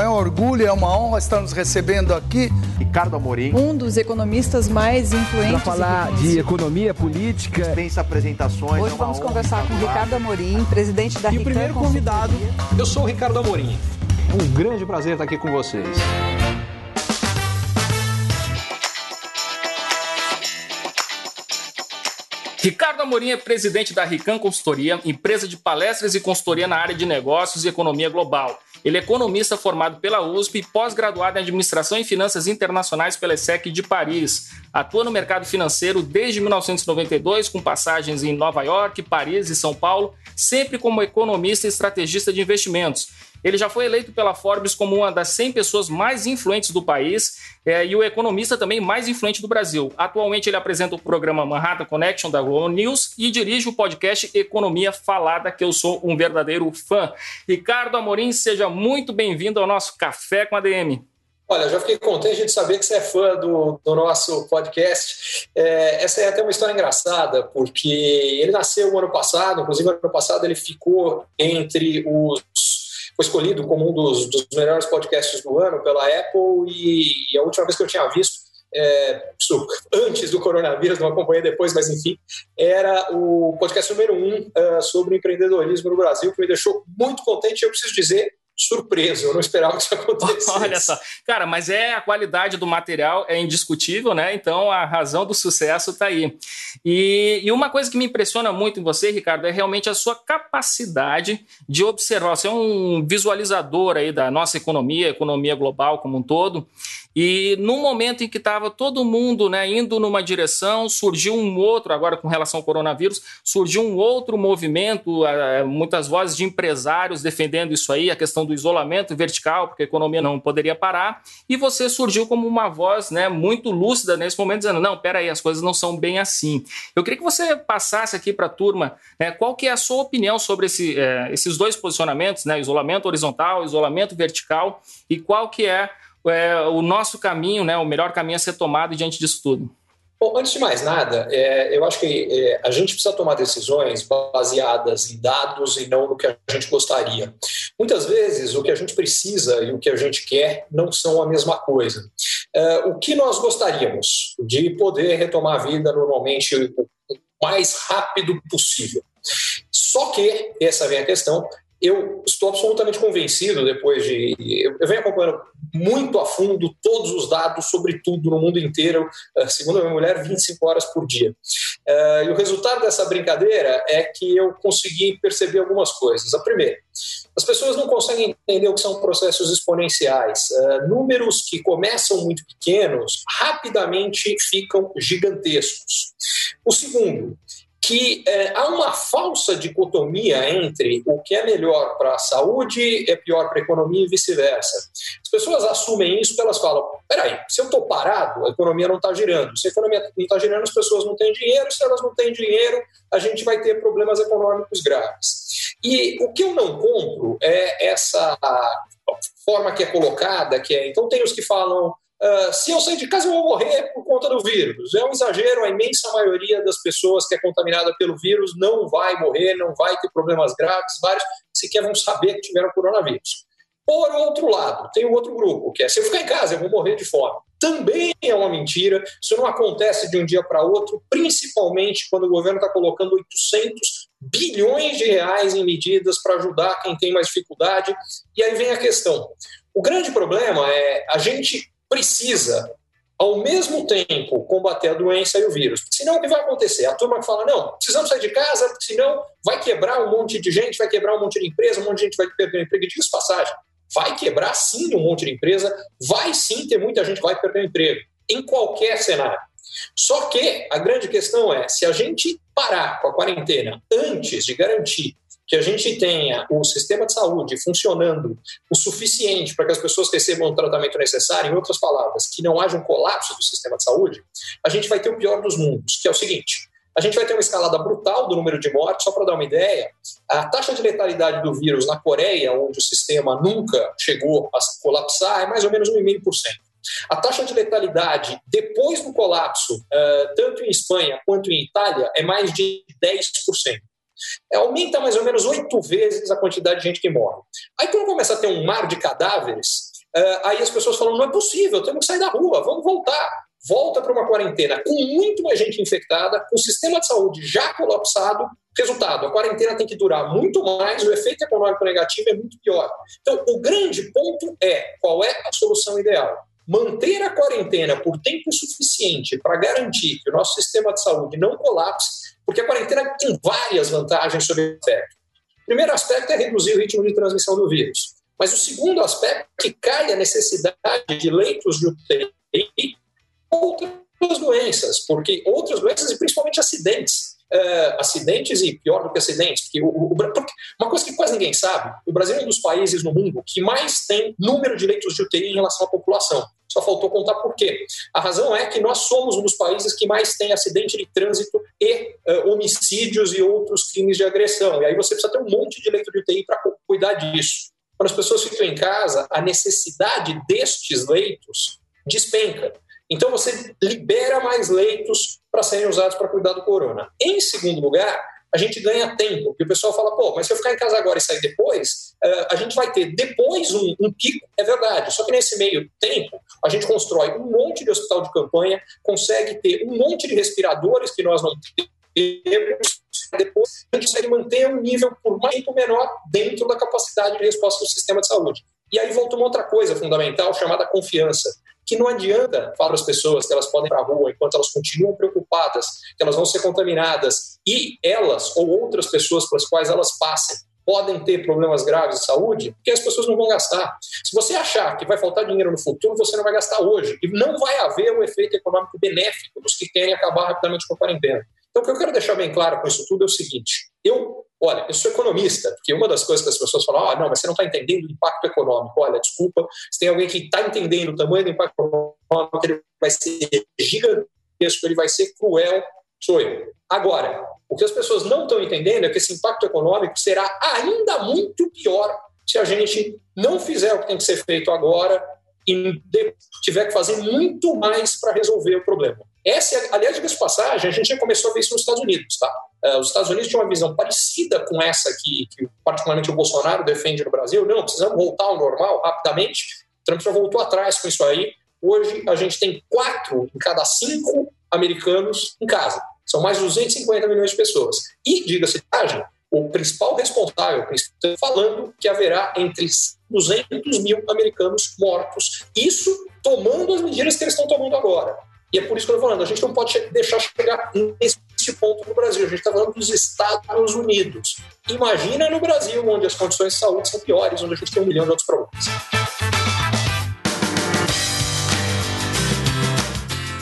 É um orgulho, é uma honra estar nos recebendo aqui. Ricardo Amorim. Um dos economistas mais influentes. Para falar de economia política. Dispensa apresentações. Hoje vamos conversar com Ricardo Amorim, presidente da E o primeiro convidado, eu sou o Ricardo Amorim. Um grande prazer estar aqui com vocês. Ricardo Amorim é presidente da Rican Consultoria, empresa de palestras e consultoria na área de negócios e economia global. Ele é economista formado pela USP e pós-graduado em Administração e Finanças Internacionais pela ESSEC de Paris. Atua no mercado financeiro desde 1992, com passagens em Nova York, Paris e São Paulo, sempre como economista e estrategista de investimentos. Ele já foi eleito pela Forbes como uma das 100 pessoas mais influentes do país é, e o economista também mais influente do Brasil. Atualmente ele apresenta o programa Manhattan Connection da Globo News e dirige o podcast Economia Falada, que eu sou um verdadeiro fã. Ricardo Amorim, seja muito bem-vindo ao nosso Café com a DM. Olha, já fiquei contente de saber que você é fã do, do nosso podcast. É, essa é até uma história engraçada, porque ele nasceu o ano passado, inclusive ano passado ele ficou entre os foi escolhido como um dos, dos melhores podcasts do ano pela Apple e, e, a última vez que eu tinha visto, é, isso, antes do coronavírus, não acompanhei depois, mas enfim, era o podcast número um uh, sobre empreendedorismo no Brasil, que me deixou muito contente. Eu preciso dizer surpreso, eu não esperava que isso acontecesse. Olha só, cara, mas é a qualidade do material é indiscutível, né? Então a razão do sucesso está aí. E, e, uma coisa que me impressiona muito em você, Ricardo, é realmente a sua capacidade de observar. Você é um visualizador aí da nossa economia, economia global como um todo. E no momento em que estava todo mundo né, indo numa direção, surgiu um outro, agora com relação ao coronavírus, surgiu um outro movimento, muitas vozes de empresários defendendo isso aí, a questão do isolamento vertical, porque a economia não poderia parar, e você surgiu como uma voz né, muito lúcida nesse momento, dizendo, não, peraí, as coisas não são bem assim. Eu queria que você passasse aqui para a turma né, qual que é a sua opinião sobre esse, é, esses dois posicionamentos, né, isolamento horizontal, isolamento vertical, e qual que é é, o nosso caminho, né, o melhor caminho a ser tomado diante disso tudo? Bom, antes de mais nada, é, eu acho que é, a gente precisa tomar decisões baseadas em dados e não no que a gente gostaria. Muitas vezes, o que a gente precisa e o que a gente quer não são a mesma coisa. É, o que nós gostaríamos de poder retomar a vida normalmente o mais rápido possível. Só que, essa vem a questão, eu estou absolutamente convencido, depois de. Eu venho acompanhando muito a fundo todos os dados sobre tudo no mundo inteiro, eh, segundo a minha mulher, 25 horas por dia. Eh, e o resultado dessa brincadeira é que eu consegui perceber algumas coisas. A primeira, as pessoas não conseguem entender o que são processos exponenciais. Uh, números que começam muito pequenos rapidamente ficam gigantescos. O segundo, que é, há uma falsa dicotomia entre o que é melhor para a saúde é pior para a economia e vice-versa. As pessoas assumem isso porque elas falam: peraí, se eu estou parado, a economia não está girando. Se a economia não está girando, as pessoas não têm dinheiro. Se elas não têm dinheiro, a gente vai ter problemas econômicos graves. E o que eu não compro é essa forma que é colocada, que é. Então, tem os que falam Uh, se eu sair de casa, eu vou morrer por conta do vírus. É um exagero, a imensa maioria das pessoas que é contaminada pelo vírus não vai morrer, não vai ter problemas graves, vários sequer vão saber que tiveram coronavírus. Por outro lado, tem um outro grupo, que é se eu ficar em casa, eu vou morrer de fome. Também é uma mentira, isso não acontece de um dia para outro, principalmente quando o governo está colocando 800 bilhões de reais em medidas para ajudar quem tem mais dificuldade. E aí vem a questão. O grande problema é a gente precisa, ao mesmo tempo, combater a doença e o vírus. Senão, o que vai acontecer? A turma que fala, não, precisamos sair de casa, senão vai quebrar um monte de gente, vai quebrar um monte de empresa, um monte de gente vai perder o emprego. Diga passagem, vai quebrar sim um monte de empresa, vai sim ter muita gente que vai perder o emprego, em qualquer cenário. Só que a grande questão é, se a gente parar com a quarentena antes de garantir que a gente tenha o sistema de saúde funcionando o suficiente para que as pessoas recebam o tratamento necessário, em outras palavras, que não haja um colapso do sistema de saúde, a gente vai ter o pior dos mundos, que é o seguinte: a gente vai ter uma escalada brutal do número de mortes. Só para dar uma ideia, a taxa de letalidade do vírus na Coreia, onde o sistema nunca chegou a colapsar, é mais ou menos 1,5%. A taxa de letalidade depois do colapso, tanto em Espanha quanto em Itália, é mais de 10%. É, aumenta mais ou menos oito vezes a quantidade de gente que morre. Aí quando começa a ter um mar de cadáveres, uh, aí as pessoas falam, não é possível, temos que sair da rua, vamos voltar. Volta para uma quarentena com muito mais gente infectada, com o sistema de saúde já colapsado. Resultado, a quarentena tem que durar muito mais, o efeito econômico negativo é muito pior. Então, o grande ponto é qual é a solução ideal? manter a quarentena por tempo suficiente para garantir que o nosso sistema de saúde não colapse, porque a quarentena tem várias vantagens sobre o efeito. O primeiro aspecto é reduzir o ritmo de transmissão do vírus. Mas o segundo aspecto é que cai a necessidade de leitos de UTI outras doenças, porque outras doenças e principalmente acidentes uh, acidentes e pior do que acidentes, porque, o, o, porque uma coisa que quase ninguém sabe, o Brasil é um dos países no mundo que mais tem número de leitos de UTI em relação à população. Só faltou contar por quê. A razão é que nós somos um dos países que mais tem acidente de trânsito e uh, homicídios e outros crimes de agressão. E aí você precisa ter um monte de leito de UTI para cuidar disso. Quando as pessoas ficam em casa, a necessidade destes leitos despenca. Então você libera mais leitos para serem usados para cuidar do corona. Em segundo lugar, a gente ganha tempo, porque o pessoal fala, pô, mas se eu ficar em casa agora e sair depois, uh, a gente vai ter depois um, um, pico, é verdade, só que nesse meio tempo a gente constrói um monte de hospital de campanha, consegue ter um monte de respiradores que nós não temos, depois a gente consegue manter um nível por mais tempo menor dentro da capacidade de resposta do sistema de saúde. E aí volta uma outra coisa fundamental chamada confiança que não adianta falar para as pessoas que elas podem ir para a rua enquanto elas continuam preocupadas, que elas vão ser contaminadas e elas ou outras pessoas para as quais elas passem podem ter problemas graves de saúde, porque as pessoas não vão gastar. Se você achar que vai faltar dinheiro no futuro, você não vai gastar hoje. E não vai haver um efeito econômico benéfico dos que querem acabar rapidamente com a quarentena. Então, o que eu quero deixar bem claro com isso tudo é o seguinte: eu, olha, eu sou economista, porque uma das coisas que as pessoas falam, ah, não, mas você não está entendendo o impacto econômico. Olha, desculpa, se tem alguém que está entendendo o tamanho do impacto econômico, ele vai ser gigantesco, ele vai ser cruel, sou eu. Agora, o que as pessoas não estão entendendo é que esse impacto econômico será ainda muito pior se a gente não fizer o que tem que ser feito agora e tiver que fazer muito mais para resolver o problema. Essa, é, aliás, de passagem, a gente já começou a ver isso nos Estados Unidos. Tá? Uh, os Estados Unidos tinham uma visão parecida com essa que, que, particularmente, o Bolsonaro defende no Brasil. Não, precisamos voltar ao normal rapidamente. Trump já voltou atrás com isso aí. Hoje, a gente tem quatro em cada cinco americanos em casa. São mais de 250 milhões de pessoas. E, diga-se passagem, o principal responsável, falando que haverá entre 200 mil americanos mortos. Isso tomando as medidas que eles estão tomando agora. E é por isso que eu estou falando, a gente não pode deixar chegar nesse ponto no Brasil. A gente está falando dos Estados Unidos. Imagina no Brasil, onde as condições de saúde são piores, onde a gente tem um milhão de outros problemas.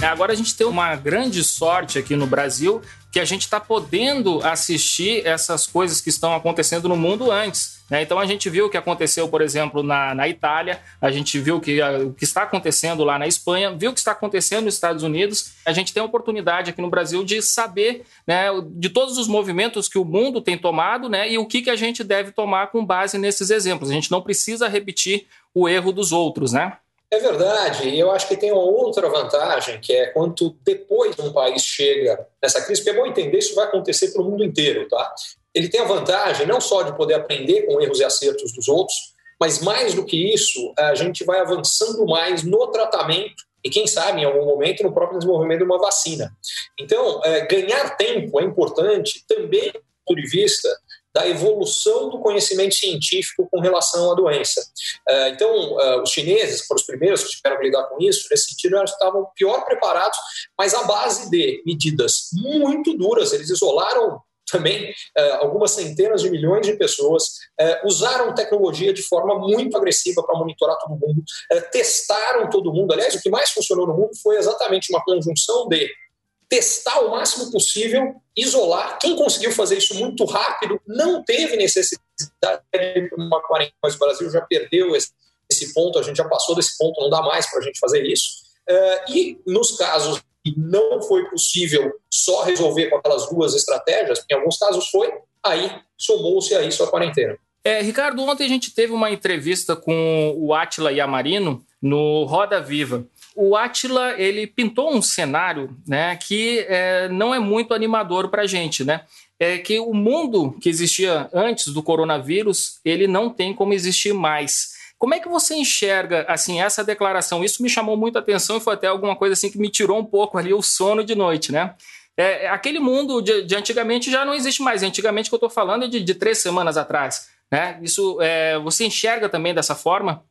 É, agora a gente tem uma grande sorte aqui no Brasil que a gente está podendo assistir essas coisas que estão acontecendo no mundo antes. Né? Então a gente viu o que aconteceu, por exemplo, na, na Itália, a gente viu que, a, o que está acontecendo lá na Espanha, viu o que está acontecendo nos Estados Unidos. A gente tem a oportunidade aqui no Brasil de saber né, de todos os movimentos que o mundo tem tomado né, e o que, que a gente deve tomar com base nesses exemplos. A gente não precisa repetir o erro dos outros, né? É verdade, e eu acho que tem uma outra vantagem, que é quanto depois um país chega nessa crise, porque é bom entender, isso vai acontecer para o mundo inteiro, tá? Ele tem a vantagem não só de poder aprender com erros e acertos dos outros, mas mais do que isso, a gente vai avançando mais no tratamento e, quem sabe, em algum momento, no próprio desenvolvimento de uma vacina. Então, é, ganhar tempo é importante também do ponto de vista da evolução do conhecimento científico com relação à doença. Uh, então, uh, os chineses, foram os primeiros que tiveram que lidar com isso, nesse sentido, eles estavam pior preparados, mas à base de medidas muito duras, eles isolaram também uh, algumas centenas de milhões de pessoas, usaram tecnologia de forma muito agressiva para monitorar todo mundo, testaram todo mundo. Aliás, o que mais funcionou no mundo foi exatamente uma conjunção de testar o máximo possível, isolar. Quem conseguiu fazer isso muito rápido não teve necessidade de uma quarentena, mas o Brasil já perdeu esse, ponto, a gente já passou desse ponto, não dá mais para a gente fazer isso. Uh, e nos casos que não foi possível só resolver com aquelas duas estratégias, em alguns casos foi, aí somou-se a isso a quarentena. É, Ricardo, ontem a gente teve uma entrevista com o Atila Yamarino no Roda Viva o Atila ele pintou um cenário né, que é, não é muito animador para a gente. Né? é que o mundo que existia antes do coronavírus, ele não tem como existir mais. Como é que você enxerga assim essa declaração? Isso me chamou muita atenção e foi até alguma coisa assim que me tirou um pouco ali o sono de noite, né? É, aquele mundo de, de, antigamente já não existe mais. Antigamente que eu estou falando é de, de, três semanas atrás. Né? Isso é, você enxerga também dessa forma?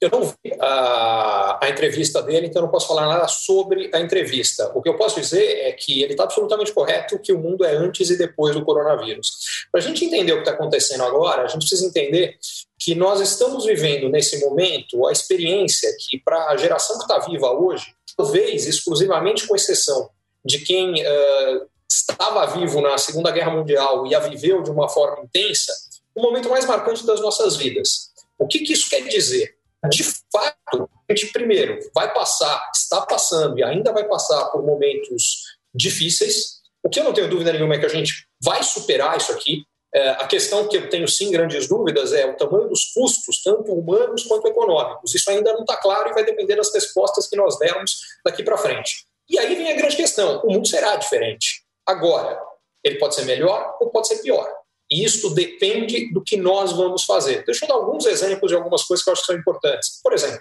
Eu não vi a, a, entrevista dele, então não posso falar nada sobre a entrevista. O que eu posso dizer é que ele está absolutamente correto que o mundo é antes e depois do coronavírus. Para a gente entender o que está acontecendo agora, a gente precisa entender que nós estamos vivendo nesse momento a experiência que, para a geração que está viva hoje, talvez exclusivamente com exceção de quem uh, estava vivo na Segunda Guerra Mundial e a viveu de uma forma intensa, o momento mais marcante das nossas vidas. O que, que isso quer dizer? De fato, a gente primeiro vai passar, está passando e ainda vai passar por momentos difíceis. O que eu não tenho dúvida nenhuma é que a gente vai superar isso aqui. É, a questão que eu tenho sim grandes dúvidas é o tamanho dos custos, tanto humanos quanto econômicos. Isso ainda não está claro e vai depender das respostas que nós dermos daqui para frente. E aí vem a grande questão: o mundo será diferente. Agora, ele pode ser melhor ou pode ser pior. E isso depende do que nós vamos fazer. Deixa eu dar alguns exemplos de algumas coisas que eu acho que são importantes. Por exemplo,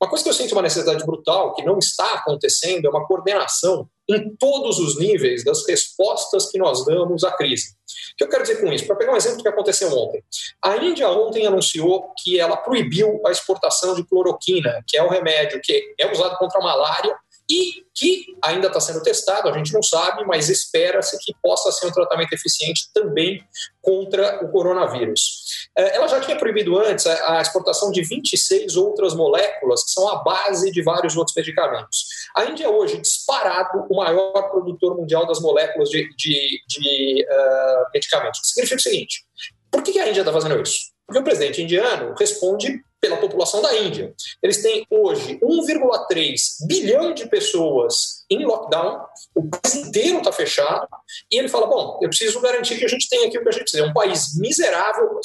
uma coisa que eu sinto uma necessidade brutal, que não está acontecendo, é uma coordenação em todos os níveis das respostas que nós damos à crise. O que eu quero dizer com isso? Para pegar um exemplo que aconteceu ontem. A Índia ontem anunciou que ela proibiu a exportação de cloroquina, que é o remédio que é usado contra a malária e que ainda está sendo testado, a gente não sabe, mas espera-se que possa ser um tratamento eficiente também contra o coronavírus. É, ela já tinha proibido antes a exportação de 26 outras moléculas que são a base de vários outros medicamentos. A Índia é hoje, disparado, o maior produtor mundial das moléculas de, de, de uh, medicamentos. Significa o seguinte: por que a Índia está fazendo isso? Porque o presidente indiano responde pela população da Índia. Eles têm hoje 1,3 bilhão de pessoas em lockdown, o país inteiro está fechado, e ele fala: bom, eu preciso garantir que a gente tem aqui o que a gente precisa. É um país miserável.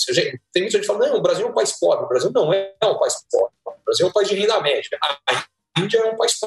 Tem muita gente falando: não, o Brasil é um país pobre. O Brasil não é um país pobre. O Brasil é um país de renda média. A Índia é um país.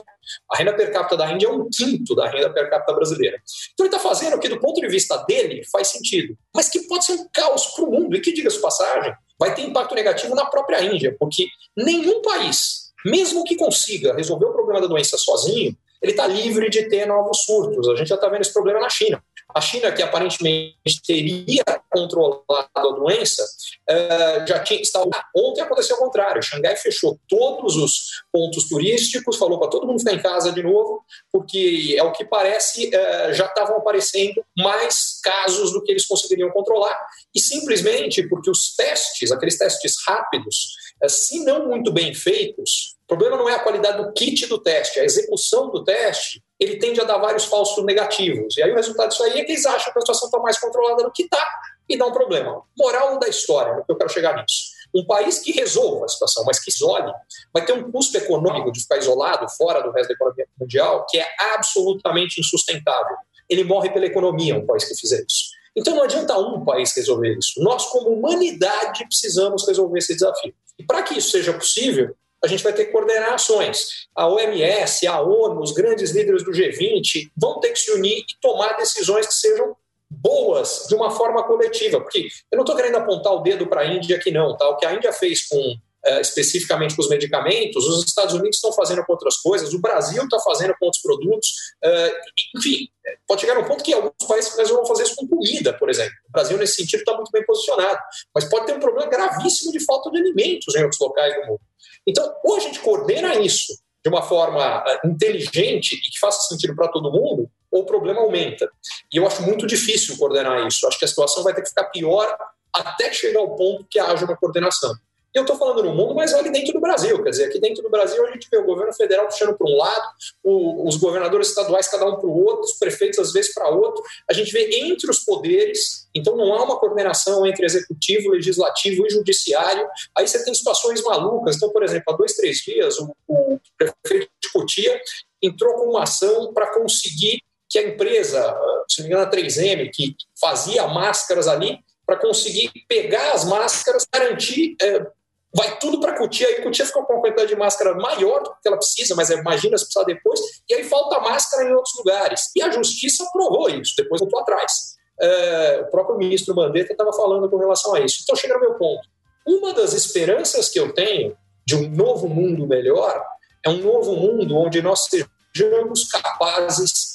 A renda per capita da Índia é um quinto da renda per capita brasileira. Então ele está fazendo o que, do ponto de vista dele, faz sentido, mas que pode ser um caos para o mundo. E que, diga-se passagem, vai ter impacto negativo na própria Índia, porque nenhum país, mesmo que consiga resolver o problema da doença sozinho, ele está livre de ter novos surtos. A gente já está vendo esse problema na China. A China, que aparentemente teria controlado a doença, uh, já tinha estado. Ontem aconteceu o contrário. Xangai fechou todos os pontos turísticos, falou para todo mundo ficar em casa de novo, porque é o que parece, uh, já estavam aparecendo mais casos do que eles conseguiriam controlar, e simplesmente porque os testes, aqueles testes rápidos, se não muito bem feitos, o problema não é a qualidade do kit do teste, a execução do teste, ele tende a dar vários falsos negativos. E aí o resultado disso aí é que eles acham que a situação está mais controlada do que está e dá um problema. Moral da história, no que eu quero chegar nisso. Um país que resolva a situação, mas que isole, vai ter um custo econômico de ficar isolado, fora do resto da economia mundial, que é absolutamente insustentável. Ele morre pela economia, um país que fizer isso. Então não adianta um país resolver isso. Nós, como humanidade, precisamos resolver esse desafio. E para que isso seja possível, a gente vai ter que coordenar ações. A OMS, a ONU, os grandes líderes do G20 vão ter que se unir e tomar decisões que sejam boas de uma forma coletiva, porque eu não estou querendo apontar o dedo para a Índia aqui não, tá? O que a Índia fez com uh, especificamente com os medicamentos, os Estados Unidos estão fazendo com outras coisas, o Brasil está fazendo com outros produtos, uh, enfim, pode chegar um ponto que alguns países vão fazer isso com comida, por exemplo. O Brasil nesse sentido está muito bem posicionado, mas pode ter um problema gravíssimo de falta de alimentos em outros locais do mundo. Então, ou a gente coordena isso de uma forma inteligente e que faça sentido para todo mundo, ou o problema aumenta. E eu acho muito difícil coordenar isso. Acho que a situação vai ter que ficar pior até chegar ao ponto que haja uma coordenação. Eu estou falando no mundo, mas vale dentro do Brasil. Quer dizer, aqui dentro do Brasil a gente vê o governo federal puxando para um lado, o, os governadores estaduais cada um para o outro, os prefeitos às vezes para outro. A gente vê entre os poderes, então não há uma coordenação entre executivo, legislativo e judiciário. Aí você tem situações malucas. Então, por exemplo, há dois, três dias, o, o prefeito de Cotia entrou com uma ação para conseguir que a empresa, se não me engano, a 3M, que fazia máscaras ali, para conseguir pegar as máscaras, garantir é, vai tudo para a Cutia, aí a Cutia ficou com uma quantidade de máscara maior do que ela precisa, mas imagina se precisar depois, e aí falta máscara em outros lugares. E a justiça aprovou isso, depois voltou atrás. é, o próprio ministro Mandetta estava falando com relação a isso. Então, chega ao meu ponto. Uma das esperanças que eu tenho de um novo mundo melhor é um novo mundo onde nós sejamos capazes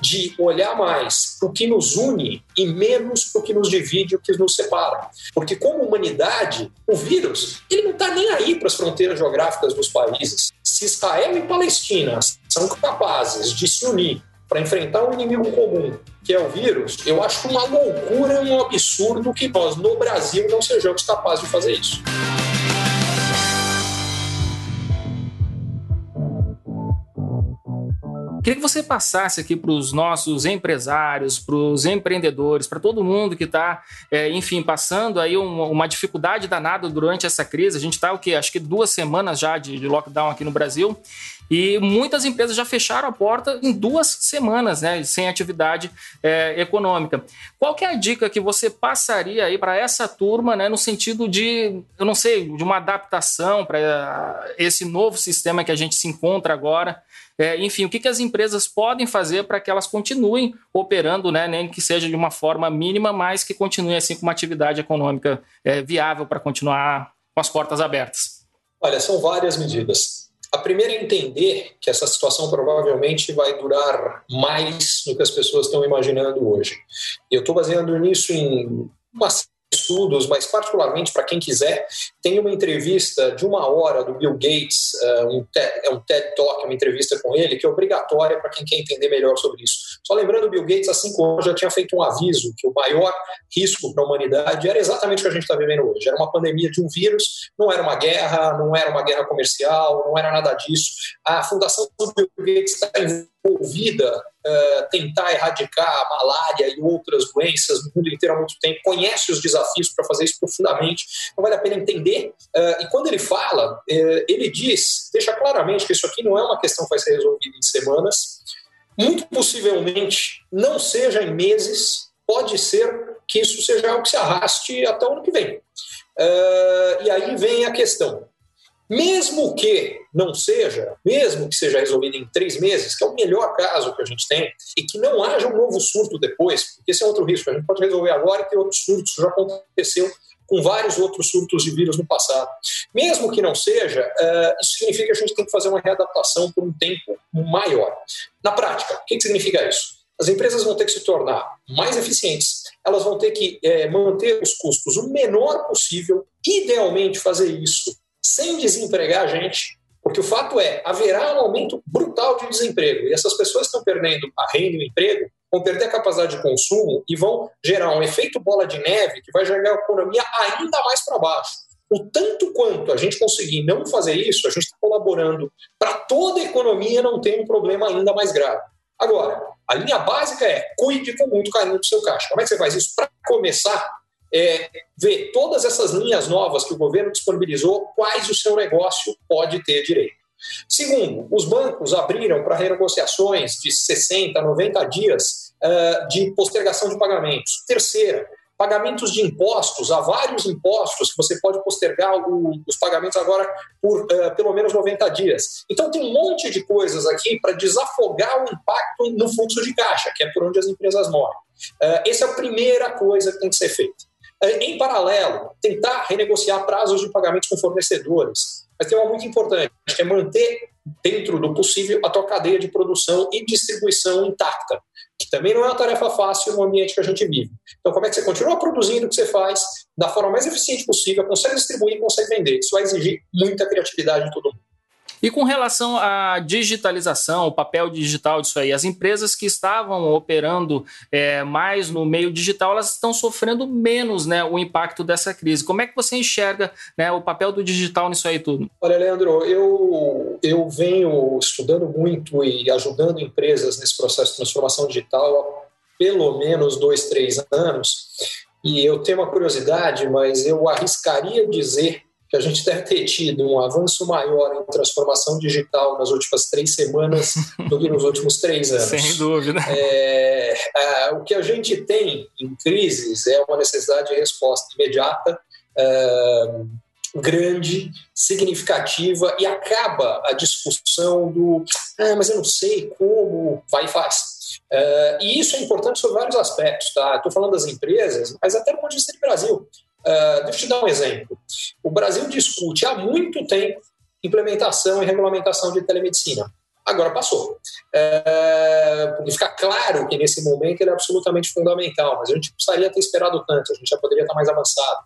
de olhar mais para o que nos une e menos para o que nos divide, o que nos separa. Porque como humanidade, o vírus ele não está nem aí para as fronteiras geográficas dos países. Se Israel e Palestina são capazes de se unir para enfrentar um inimigo comum, que é o vírus, eu acho uma loucura, um absurdo que nós no Brasil não sejamos capazes de fazer isso. Queria que você passasse aqui para os nossos empresários, para os empreendedores, para todo mundo que está, é, enfim, passando aí uma, uma, dificuldade danada durante essa crise. A gente está, o quê? Acho que duas semanas já de, de lockdown aqui no Brasil. E muitas empresas já fecharam a porta em duas semanas, né, sem atividade é, econômica. Qual que é a dica que você passaria aí para essa turma, né, no sentido de, eu não sei, de uma adaptação para esse novo sistema que a gente se encontra agora? É, enfim, o que, que as empresas podem fazer para que elas continuem operando, né, nem que seja de uma forma mínima, mas que continue assim com uma atividade econômica é, viável para continuar com as portas abertas? Olha, são várias medidas. A primeira é entender que essa situação provavelmente vai durar mais do que as pessoas estão imaginando hoje. Eu estou baseando nisso em uma estudos, mas particularmente para quem quiser, tem uma entrevista de uma hora do Bill Gates, uh, um TED, é um TED Talk, uma entrevista com ele, que é obrigatória para quem quer entender melhor sobre isso. Só lembrando, o Bill Gates, há cinco anos, já tinha feito um aviso que o maior risco para a humanidade era exatamente o que a gente está vivendo hoje. Era uma pandemia de um vírus, não era uma guerra, não era uma guerra comercial, não era nada disso. A fundação do Bill Gates está envolvida uh, tentar erradicar a malária e outras doenças no mundo inteiro há muito tempo, conhece os desafios para fazer isso profundamente, não vale a pena entender. Uh, e quando ele fala, uh, ele diz, deixa claramente que isso aqui não é uma questão que vai ser resolvida em semanas, muito possivelmente não seja em meses, pode ser que isso seja algo que se arraste até o ano que vem. e aí vem a questão: mesmo que não seja, mesmo que seja resolvido em três meses, que é o melhor caso que a gente tem, e que não haja um novo surto depois, porque esse é outro risco, a gente pode resolver agora e ter outros surtos, já aconteceu com vários outros surtos de vírus no passado. Mesmo que não seja, uh, isso significa que a gente tem que fazer uma readaptação por um tempo maior. Na prática, o que, significa isso? As empresas vão ter que se tornar mais eficientes, elas vão ter que é, manter os custos o menor possível, idealmente fazer isso sem desempregar a gente, porque o fato é, haverá um aumento brutal de desemprego e essas pessoas estão perdendo a renda e o emprego, vão perder a capacidade de consumo e vão gerar um efeito bola de neve que vai jogar a economia ainda mais para baixo. O tanto quanto a gente conseguir não fazer isso, a gente está colaborando para toda a economia não ter um problema ainda mais grave. Agora, a linha básica é cuide com muito carinho do seu caixa. Como é que você faz isso? Para começar, é, ver todas essas linhas novas que o governo disponibilizou, quais o seu negócio pode ter direito. Segundo, os bancos abriram para renegociações de 60, 90 dias uh, de postergação de pagamentos. Terceira, pagamentos de impostos, há vários impostos que você pode postergar o, os pagamentos agora por uh, pelo menos 90 dias. Então tem um monte de coisas aqui para desafogar o impacto no fluxo de caixa, que é por onde as empresas morrem. Uh, essa é a primeira coisa que tem que ser feita. É, em paralelo, tentar renegociar prazos de pagamentos com fornecedores. Mas tem uma muito importante, que é manter dentro do possível a tua cadeia de produção e distribuição intacta, que também não é uma tarefa fácil no ambiente que a gente vive. Então, como é que você continua produzindo o que você faz da forma mais eficiente possível, consegue distribuir, consegue vender? Isso vai exigir muita criatividade de todo mundo. E com relação à digitalização, o papel digital disso aí, as empresas que estavam operando é, mais no meio digital, elas estão sofrendo menos né, o impacto dessa crise. Como é que você enxerga né, o papel do digital nisso aí tudo? Olha, Leandro, eu, eu venho estudando muito e ajudando empresas nesse processo de transformação digital há pelo menos dois, três anos. E eu tenho uma curiosidade, mas eu arriscaria dizer que a gente deve ter tido um avanço maior em transformação digital nas últimas três semanas do que nos últimos três anos. Sem dúvida. É, é, o que a gente tem em crises é uma necessidade de resposta imediata, é, grande, significativa e acaba a discussão do ah, mas eu não sei como, vai e faz. Uh, e isso é importante sobre vários aspectos, tá? Estou falando das empresas, mas até no ponto de vista do Brasil. Uh, deixa eu te dar um exemplo. O Brasil discute há muito tempo implementação e regulamentação de telemedicina. Agora passou. É, porque fica claro que nesse momento ele é absolutamente fundamental, mas a gente precisaria ter esperado tanto, a gente já poderia estar mais avançado.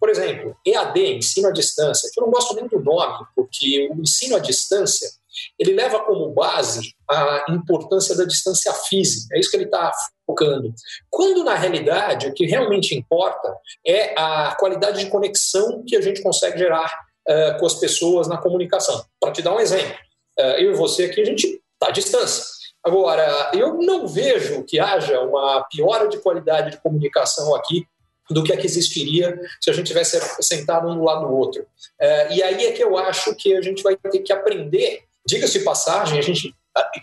Por exemplo, EAD, ensino à distância, que eu não gosto nem do nome, porque o ensino à distância ele leva como base a importância da distância física, é isso que ele está focando. Quando, na realidade, o que realmente importa é a qualidade de conexão que a gente consegue gerar uh, com as pessoas na comunicação. Para te dar um exemplo, uh, eu e você aqui, a gente está à distância. Agora, eu não vejo que haja uma piora de qualidade de comunicação aqui do que a que existiria se a gente tivesse sentado um do lado do outro. Uh, e aí é que eu acho que a gente vai ter que aprender Diga-se passagem, a gente,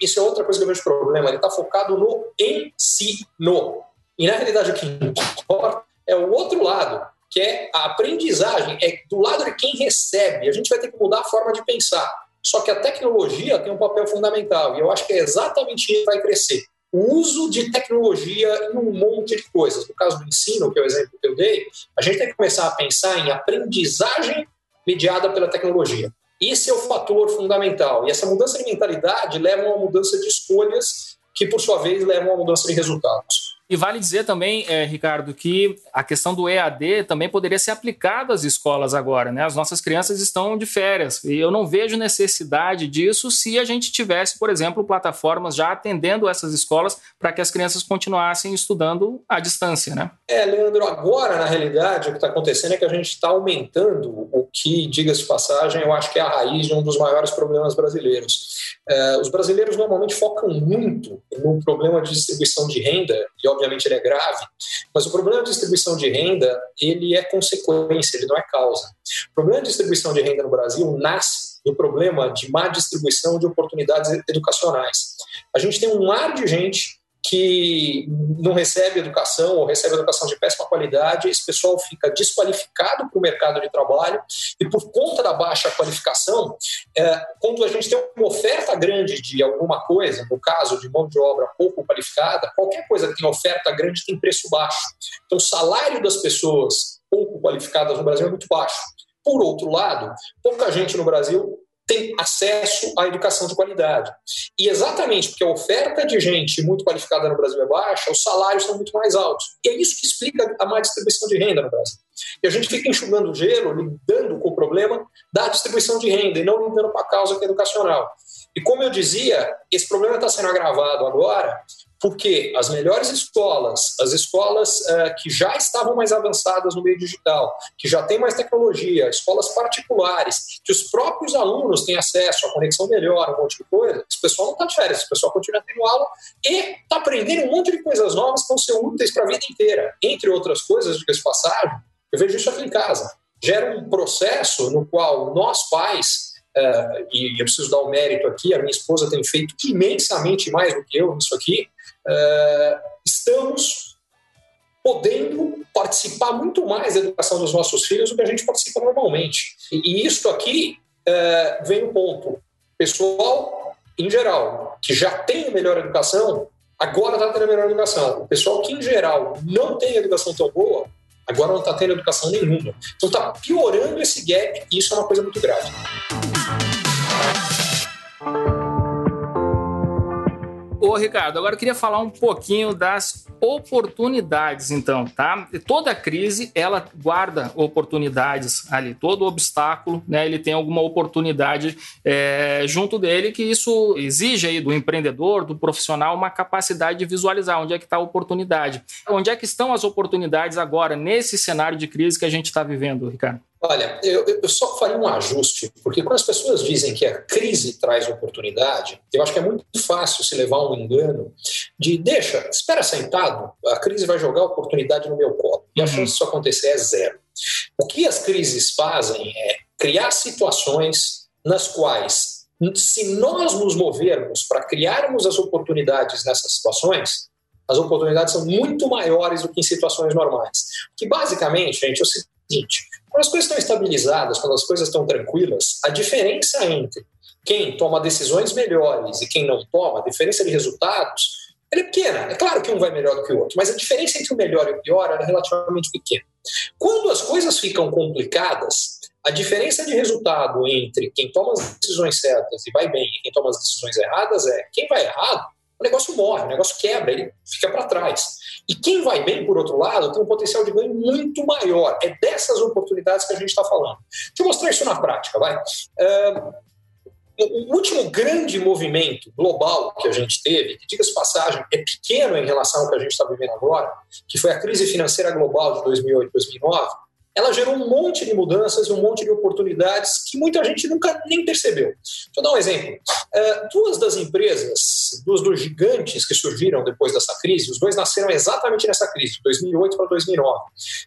isso é outra coisa que eu vejo problema, ele está focado no ensino. E na realidade o que importa é o outro lado, que é a aprendizagem, é do lado de quem recebe. A gente vai ter que mudar a forma de pensar. Só que a tecnologia tem um papel fundamental, e eu acho que é exatamente isso que vai crescer. O uso de tecnologia em um monte de coisas. No caso do ensino, que é o exemplo que eu dei, a gente tem que começar a pensar em aprendizagem mediada pela tecnologia. Esse é o fator fundamental. E essa mudança de mentalidade leva a uma mudança de escolhas, que por sua vez levam a uma mudança de resultados. E vale dizer também, é, Ricardo, que a questão do EAD também poderia ser aplicada às escolas agora, né? As nossas crianças estão de férias e eu não vejo necessidade disso se a gente tivesse, por exemplo, plataformas já atendendo essas escolas para que as crianças continuassem estudando à distância, né? É, Leandro, agora, na realidade, o que está acontecendo é que a gente está aumentando o que, diga-se passagem, eu acho que é a raiz de um dos maiores problemas brasileiros. É, os brasileiros normalmente focam muito no problema de distribuição de renda, e obviamente ele é grave, mas o problema de distribuição de renda, ele é consequência, ele não é causa. O problema de distribuição de renda no Brasil nasce do problema de má distribuição de oportunidades educacionais. A gente tem um mar de gente que não recebe educação ou recebe educação de péssima qualidade, esse pessoal fica desqualificado para o mercado de trabalho e por conta da baixa qualificação, é, quando a gente tem uma oferta grande de alguma coisa, no caso de mão de obra pouco qualificada, qualquer coisa que tem oferta grande tem preço baixo. Então o salário das pessoas pouco qualificadas no Brasil é muito baixo. Por outro lado, pouca gente no Brasil tem acesso à educação de qualidade. E exatamente porque a oferta de gente muito qualificada no Brasil é baixa, os salários são muito mais altos. E é isso que explica a má distribuição de renda no Brasil. E a gente fica enxugando o gelo, lidando com o problema da distribuição de renda e não lidando com a causa que é educacional. E como eu dizia, esse problema está sendo agravado agora porque as melhores escolas, as escolas uh, que já estavam mais avançadas no meio digital, que já têm mais tecnologia, escolas particulares, que os próprios alunos têm acesso a conexão melhor, um monte de coisa, esse pessoal não está de férias, esse pessoal continua tendo aula e está aprendendo um monte de coisas novas que vão ser úteis para a vida inteira. Entre outras coisas, diga-se passagem, eu vejo isso aqui em casa. Gera um processo no qual nós, pais, Uh, e eu preciso dar o um mérito aqui, a minha esposa tem feito imensamente mais do que eu nisso aqui, uh, estamos podendo participar muito mais da educação dos nossos filhos do que a gente participa normalmente. E, e isso aqui uh, vem um ponto. Pessoal, em geral, que já tem melhor educação, agora está tendo melhor educação. O pessoal que, em geral, não tem educação tão boa, agora não está tendo educação nenhuma. Então está piorando esse gap e isso é uma coisa muito grave. Ô, Ricardo, agora eu queria falar um pouquinho das oportunidades, então, tá? Toda crise, ela guarda oportunidades ali. Todo obstáculo, né, ele tem alguma oportunidade é, junto dele, que isso exige aí do empreendedor, do profissional, uma capacidade de visualizar onde é que está a oportunidade. Onde é que estão as oportunidades agora, nesse cenário de crise que a gente está vivendo, Ricardo? Olha, eu, eu, só faria um ajuste, porque quando as pessoas dizem que a crise traz oportunidade, eu acho que é muito fácil se levar um engano de deixa, espera sentado, a crise vai jogar oportunidade no meu colo. E a uhum. chance disso acontecer é zero. O que as crises fazem é criar situações nas quais, se nós nos movermos para criarmos as oportunidades nessas situações, as oportunidades são muito maiores do que em situações normais. Que basicamente, gente, é o seguinte: quando as coisas estão estabilizadas, quando as coisas estão tranquilas, a diferença entre quem toma decisões melhores e quem não toma, a diferença de resultados, Ela é pequena. É claro que um vai melhor do que o outro, mas a diferença entre o melhor e o pior é relativamente pequena. Quando as coisas ficam complicadas, a diferença de resultado entre quem toma as decisões certas e vai bem e quem toma as decisões erradas é quem vai errado, negócio morre, o negócio quebra, ele fica para trás. E quem vai bem, por outro lado, tem um potencial de ganho muito maior. É dessas oportunidades que a gente está falando. Deixa eu mostrar isso na prática, vai. Uh, o último grande movimento global que a gente teve, que, diga-se passagem, é pequeno em relação ao que a gente está vivendo agora, que foi a crise financeira global de 2008, 2009, ela gerou um monte de mudanças e um monte de oportunidades que muita gente nunca nem percebeu. Deixa eu dar um exemplo. Uh, duas das empresas, duas dos gigantes que surgiram depois dessa crise, os dois nasceram exatamente nessa crise, de 2008 para 2009,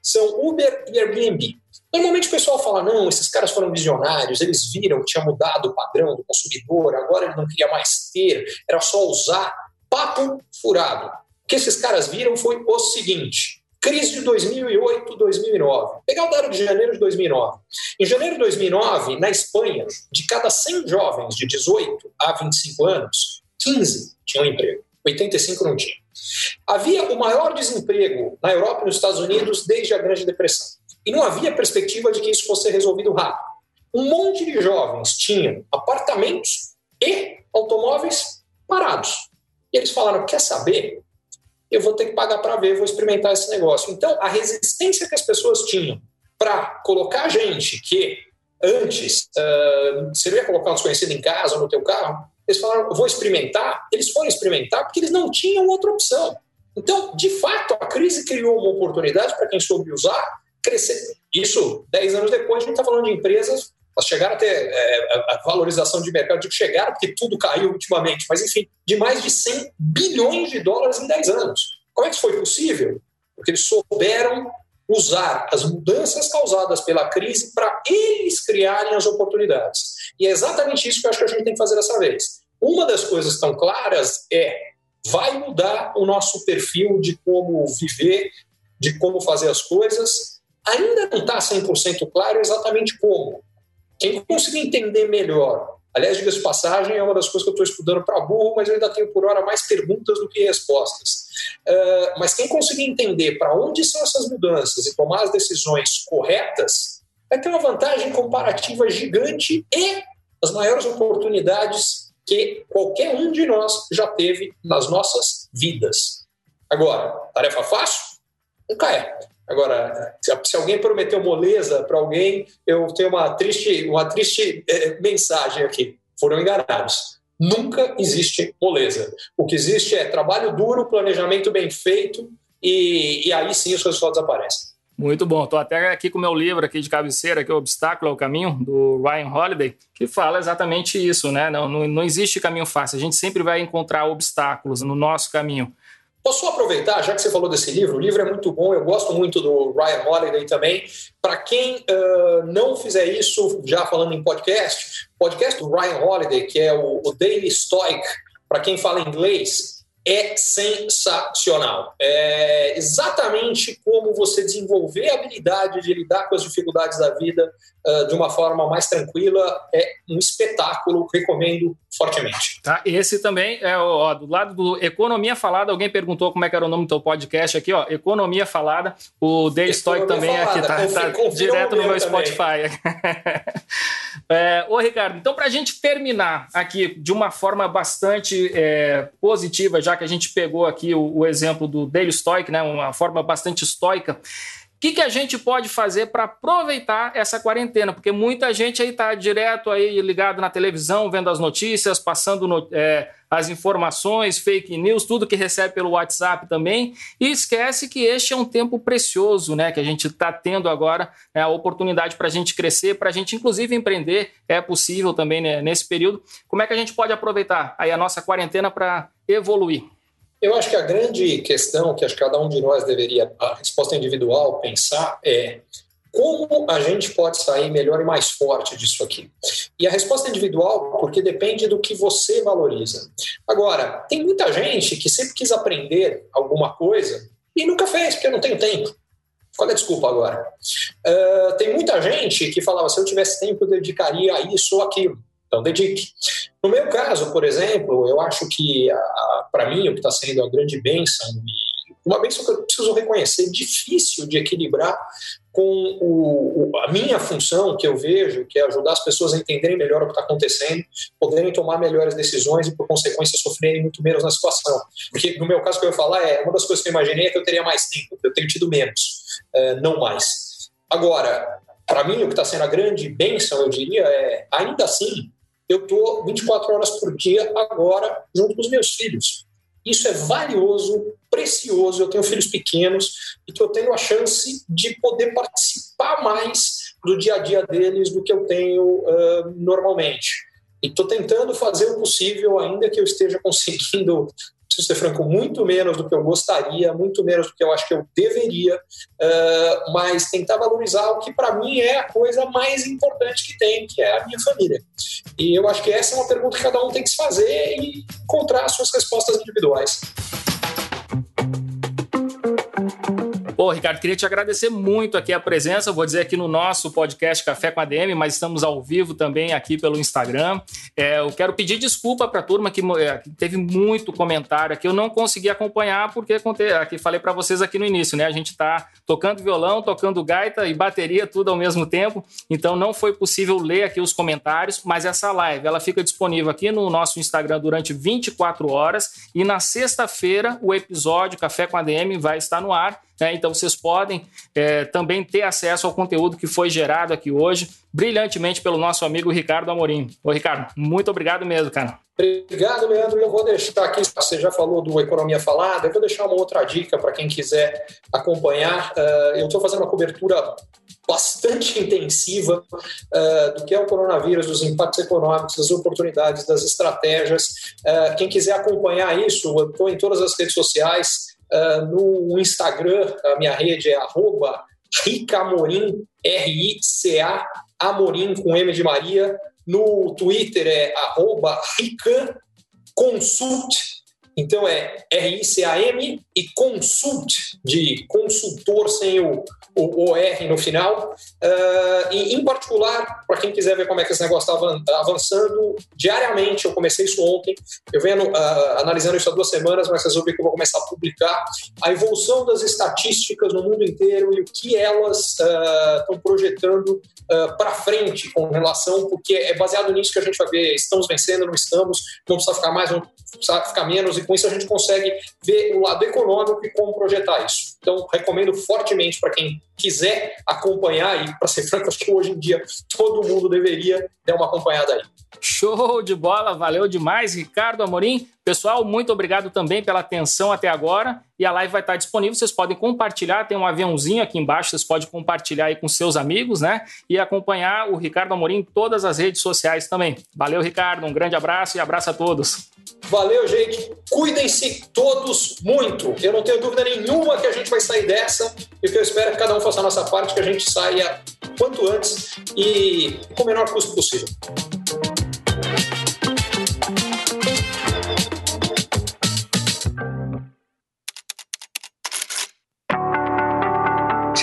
são Uber e Airbnb. Normalmente o pessoal fala, não, esses caras foram visionários, eles viram que tinha mudado o padrão do consumidor, agora ele não queria mais ter, era só usar. Papo furado. O que esses caras viram foi o seguinte: crise de 2008, 2009. Pegar o dado de janeiro de 2009. Em janeiro de 2009, na Espanha, de cada 100 jovens de 18 a 25 anos, 15 tinham emprego, 85 não tinham. Havia o maior desemprego na Europa e nos Estados Unidos desde a Grande Depressão. E não havia perspectiva de que isso fosse resolvido rápido. Um monte de jovens tinham apartamentos e automóveis parados. E eles falaram: quer saber? Eu vou ter que pagar para ver, vou experimentar esse negócio. Então, a resistência que as pessoas tinham para colocar gente que antes uh, seria colocar um desconhecido em casa ou no teu carro, eles falaram: vou experimentar. Eles foram experimentar porque eles não tinham outra opção. Então, de fato, a crise criou uma oportunidade para quem soube usar crescer. Isso, 10 anos depois, a gente está falando de empresas, elas chegaram a ter é, a valorização de mercado, digo chegaram porque tudo caiu ultimamente, mas enfim, de mais de 100 bilhões de dólares em 10 anos. Como é que isso foi possível? Porque eles souberam usar as mudanças causadas pela crise para eles criarem as oportunidades. E é exatamente isso que eu acho que a gente tem que fazer dessa vez. Uma das coisas tão claras é vai mudar o nosso perfil de como viver, de como fazer as coisas, ainda não está 100% claro exatamente como. Quem conseguir entender melhor, aliás, diga-se passagem, é uma das coisas que eu estou estudando para burro, mas eu ainda tenho por hora mais perguntas do que respostas. Uh, mas quem conseguir entender para onde são essas mudanças e tomar as decisões corretas, vai ter uma vantagem comparativa gigante e as maiores oportunidades que qualquer um de nós já teve nas nossas vidas. Agora, tarefa fácil? Nunca é. Agora, se alguém prometeu moleza para alguém, eu tenho uma triste, uma triste é, mensagem aqui. Foram enganados. Nunca existe moleza. O que existe é trabalho duro, planejamento bem feito e, e aí sim os resultados aparecem. Muito bom. Estou até aqui com o meu livro aqui de cabeceira, que é o Obstáculo ao Caminho, do Ryan Holiday, que fala exatamente isso, né? Não, não, não existe caminho fácil. A gente sempre vai encontrar obstáculos no nosso caminho. Posso aproveitar, já que você falou desse livro, o livro é muito bom, eu gosto muito do Ryan Holiday também. Para quem uh, não fizer isso, já falando em podcast, podcast do Ryan Holiday, que é o, o Daily Stoic, para quem fala inglês, é sensacional. É exatamente como você desenvolver a habilidade de lidar com as dificuldades da vida uh, de uma forma mais tranquila. É um espetáculo, recomendo fortemente. Tá, esse também é ó, do lado do Economia Falada. Alguém perguntou como é que era o nome do teu podcast aqui, ó. Economia Falada. O Day Stoic também é aqui, tá, tá direto no meu também. Spotify. é, ô, Ricardo, então, para a gente terminar aqui de uma forma bastante é, positiva, já que a gente pegou aqui o, o exemplo do Daily Stoic, né, uma forma bastante estoica, o que, que a gente pode fazer para aproveitar essa quarentena? Porque muita gente aí está direto aí ligado na televisão, vendo as notícias, passando no, é, as informações, fake news, tudo que recebe pelo WhatsApp também, e esquece que este é um tempo precioso, né? Que a gente está tendo agora é, a oportunidade para a gente crescer, para a gente inclusive empreender, é possível também né, nesse período. Como é que a gente pode aproveitar aí a nossa quarentena para evoluir? Eu acho que a grande questão que acho que cada um de nós deveria, a resposta individual, pensar é como a gente pode sair melhor e mais forte disso aqui? E a resposta individual, porque depende do que você valoriza. Agora, tem muita gente que sempre quis aprender alguma coisa e nunca fez, porque não tem tempo. Qual é a desculpa agora? Uh, tem muita gente que falava, se eu tivesse tempo, eu dedicaria a isso ou aquilo. Então, dedique. No meu caso, por exemplo, eu acho que, para mim, o que está sendo a grande bênção, uma bênção que eu preciso reconhecer, difícil de equilibrar com o, a minha função, que eu vejo, que é ajudar as pessoas a entenderem melhor o que está acontecendo, poderem tomar melhores decisões e, por consequência, sofrerem muito menos na situação. Porque, no meu caso, o que eu ia falar é uma das coisas que eu imaginei é que eu teria mais tempo, eu tenho tido menos, uh, não mais. Agora, para mim, o que está sendo a grande bênção, eu diria, é, ainda assim, eu estou 24 horas por dia agora junto com os meus filhos. Isso é valioso, precioso. Eu tenho filhos pequenos e que eu tenho a chance de poder participar mais do dia a dia deles do que eu tenho uh, normalmente. E estou tentando fazer o possível, ainda que eu esteja conseguindo preciso ser franco, muito menos do que eu gostaria, muito menos do que eu acho que eu deveria, uh, mas tentar valorizar o que para mim é a coisa mais importante que tem, que é a minha família. E eu acho que essa é uma pergunta que cada um tem que se fazer e encontrar suas respostas individuais. Pô, Ricardo, queria te agradecer muito aqui a presença. Vou dizer aqui no nosso podcast Café com a DM, mas estamos ao vivo também aqui pelo Instagram. É, eu quero pedir desculpa para a turma que, é, teve muito comentário aqui. Eu não consegui acompanhar porque aqui falei para vocês aqui no início, né? A gente está tocando violão, tocando gaita e bateria tudo ao mesmo tempo. Então não foi possível ler aqui os comentários, mas essa live ela fica disponível aqui no nosso Instagram durante 24 horas e na sexta-feira o episódio Café com a DM vai estar no ar. Né? Então vocês podem é, também ter acesso ao conteúdo que foi gerado aqui hoje, brilhantemente pelo nosso amigo Ricardo Amorim. Ô, Ricardo, muito obrigado mesmo, cara. Obrigado, Leandro. Eu vou deixar aqui, você já falou do Economia Falada, eu vou deixar uma outra dica para quem quiser acompanhar. Uh, eu estou fazendo uma cobertura bastante intensiva uh, do que é o coronavírus, dos impactos econômicos, das oportunidades, das estratégias. Uh, quem quiser acompanhar isso, eu estou em todas as redes sociais. Uh, no Instagram, a minha rede é arroba Ricamorim, R-I-C-A, Amorim com M de Maria. No Twitter é arroba Rican Consult, então é R-I-C-A-M e Consult, de consultor sem o o OR no final. Uh, e, em particular, para quem quiser ver como é que esse negócio está avançando, diariamente, eu comecei isso ontem, eu venho uh, analisando isso há duas semanas, mas resolvi que eu vou começar a publicar a evolução das estatísticas no mundo inteiro e o que elas estão uh, projetando para frente com relação, porque é baseado nisso que a gente vai ver, estamos vencendo, não estamos, não precisa ficar mais, não precisa ficar menos, e com isso a gente consegue ver o lado econômico e como projetar isso. Então, recomendo fortemente para quem quiser acompanhar, e para ser franco, acho que hoje em dia todo mundo deveria dar uma acompanhada aí. Show de bola, valeu demais, Ricardo Amorim. Pessoal, muito obrigado também pela atenção até agora. E a live vai estar disponível, vocês podem compartilhar, tem um aviãozinho aqui embaixo, vocês podem compartilhar aí com seus amigos, né? E acompanhar o Ricardo Amorim em todas as redes sociais também. Valeu, Ricardo, um grande abraço e abraço a todos. Valeu, gente. Cuidem-se todos muito. Eu não tenho dúvida nenhuma que a gente vai sair dessa e que eu espero que cada um faça a nossa parte, que a gente saia quanto antes e com o menor custo possível.